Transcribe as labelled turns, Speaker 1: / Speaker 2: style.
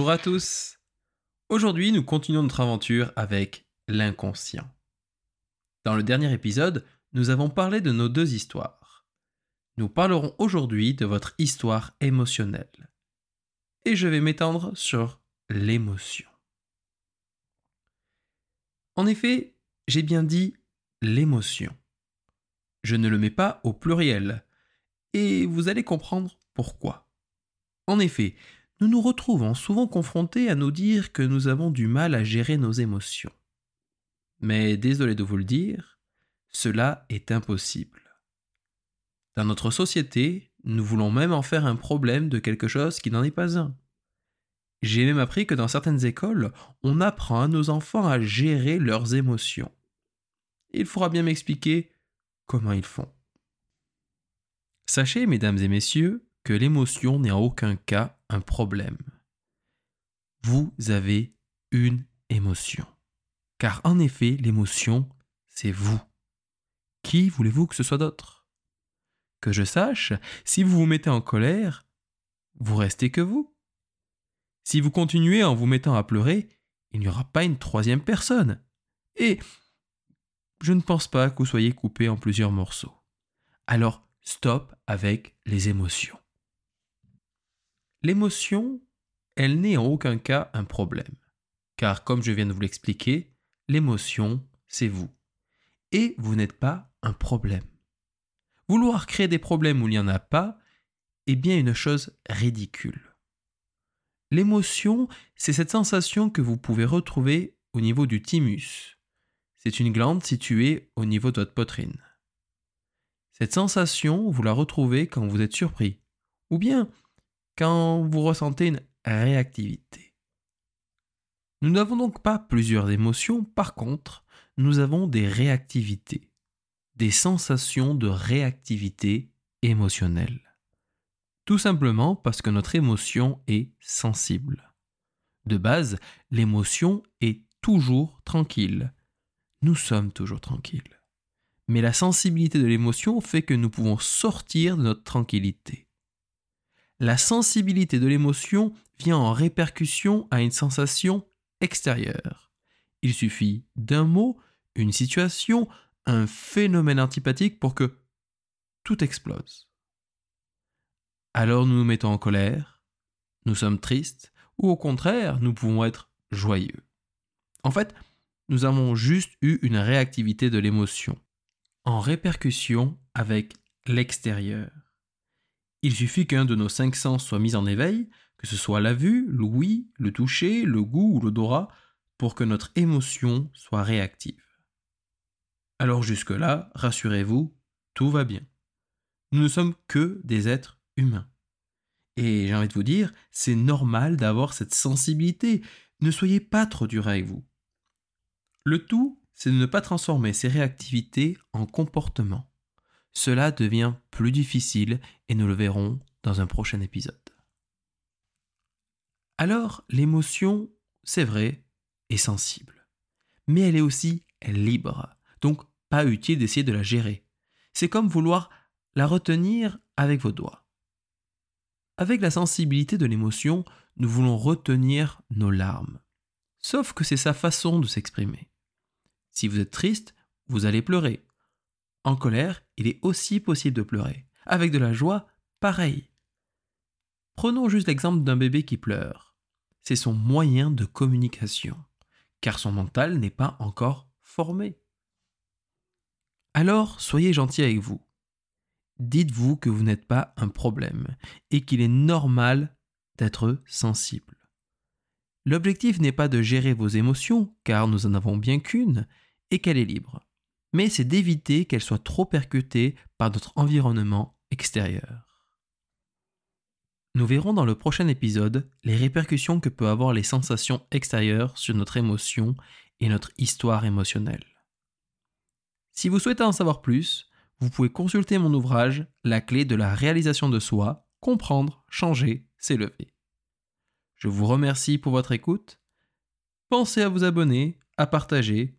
Speaker 1: à tous. Aujourd'hui, nous continuons notre aventure avec l'inconscient. Dans le dernier épisode, nous avons parlé de nos deux histoires. Nous parlerons aujourd'hui de votre histoire émotionnelle. Et je vais m'étendre sur l'émotion. En effet, j'ai bien dit l'émotion. Je ne le mets pas au pluriel, et vous allez comprendre pourquoi. En effet, nous nous retrouvons souvent confrontés à nous dire que nous avons du mal à gérer nos émotions. Mais désolé de vous le dire, cela est impossible. Dans notre société, nous voulons même en faire un problème de quelque chose qui n'en est pas un. J'ai même appris que dans certaines écoles, on apprend à nos enfants à gérer leurs émotions. Il faudra bien m'expliquer comment ils font. Sachez, mesdames et messieurs, que l'émotion n'est en aucun cas un problème. Vous avez une émotion. Car en effet, l'émotion, c'est vous. Qui voulez-vous que ce soit d'autre? Que je sache, si vous vous mettez en colère, vous restez que vous. Si vous continuez en vous mettant à pleurer, il n'y aura pas une troisième personne. Et je ne pense pas que vous soyez coupé en plusieurs morceaux. Alors, stop avec les émotions. L'émotion, elle n'est en aucun cas un problème. Car comme je viens de vous l'expliquer, l'émotion, c'est vous. Et vous n'êtes pas un problème. Vouloir créer des problèmes où il n'y en a pas est bien une chose ridicule. L'émotion, c'est cette sensation que vous pouvez retrouver au niveau du thymus. C'est une glande située au niveau de votre poitrine. Cette sensation, vous la retrouvez quand vous êtes surpris, ou bien quand vous ressentez une réactivité. Nous n'avons donc pas plusieurs émotions, par contre, nous avons des réactivités, des sensations de réactivité émotionnelle. Tout simplement parce que notre émotion est sensible. De base, l'émotion est toujours tranquille. Nous sommes toujours tranquilles. Mais la sensibilité de l'émotion fait que nous pouvons sortir de notre tranquillité. La sensibilité de l'émotion vient en répercussion à une sensation extérieure. Il suffit d'un mot, une situation, un phénomène antipathique pour que tout explose. Alors nous nous mettons en colère, nous sommes tristes, ou au contraire, nous pouvons être joyeux. En fait, nous avons juste eu une réactivité de l'émotion, en répercussion avec l'extérieur. Il suffit qu'un de nos cinq sens soit mis en éveil, que ce soit la vue, l'ouïe, le toucher, le goût ou l'odorat, pour que notre émotion soit réactive. Alors jusque-là, rassurez-vous, tout va bien. Nous ne sommes que des êtres humain. Et j'ai envie de vous dire, c'est normal d'avoir cette sensibilité. Ne soyez pas trop dur avec vous. Le tout, c'est de ne pas transformer ces réactivités en comportement. Cela devient plus difficile et nous le verrons dans un prochain épisode. Alors, l'émotion, c'est vrai, est sensible. Mais elle est aussi libre, donc pas utile d'essayer de la gérer. C'est comme vouloir la retenir avec vos doigts. Avec la sensibilité de l'émotion, nous voulons retenir nos larmes. Sauf que c'est sa façon de s'exprimer. Si vous êtes triste, vous allez pleurer. En colère, il est aussi possible de pleurer. Avec de la joie, pareil. Prenons juste l'exemple d'un bébé qui pleure. C'est son moyen de communication, car son mental n'est pas encore formé. Alors, soyez gentil avec vous dites-vous que vous n'êtes pas un problème et qu'il est normal d'être sensible. L'objectif n'est pas de gérer vos émotions, car nous en avons bien qu'une, et qu'elle est libre, mais c'est d'éviter qu'elle soit trop percutée par notre environnement extérieur. Nous verrons dans le prochain épisode les répercussions que peuvent avoir les sensations extérieures sur notre émotion et notre histoire émotionnelle. Si vous souhaitez en savoir plus, vous pouvez consulter mon ouvrage La clé de la réalisation de soi, comprendre, changer, s'élever. Je vous remercie pour votre écoute. Pensez à vous abonner, à partager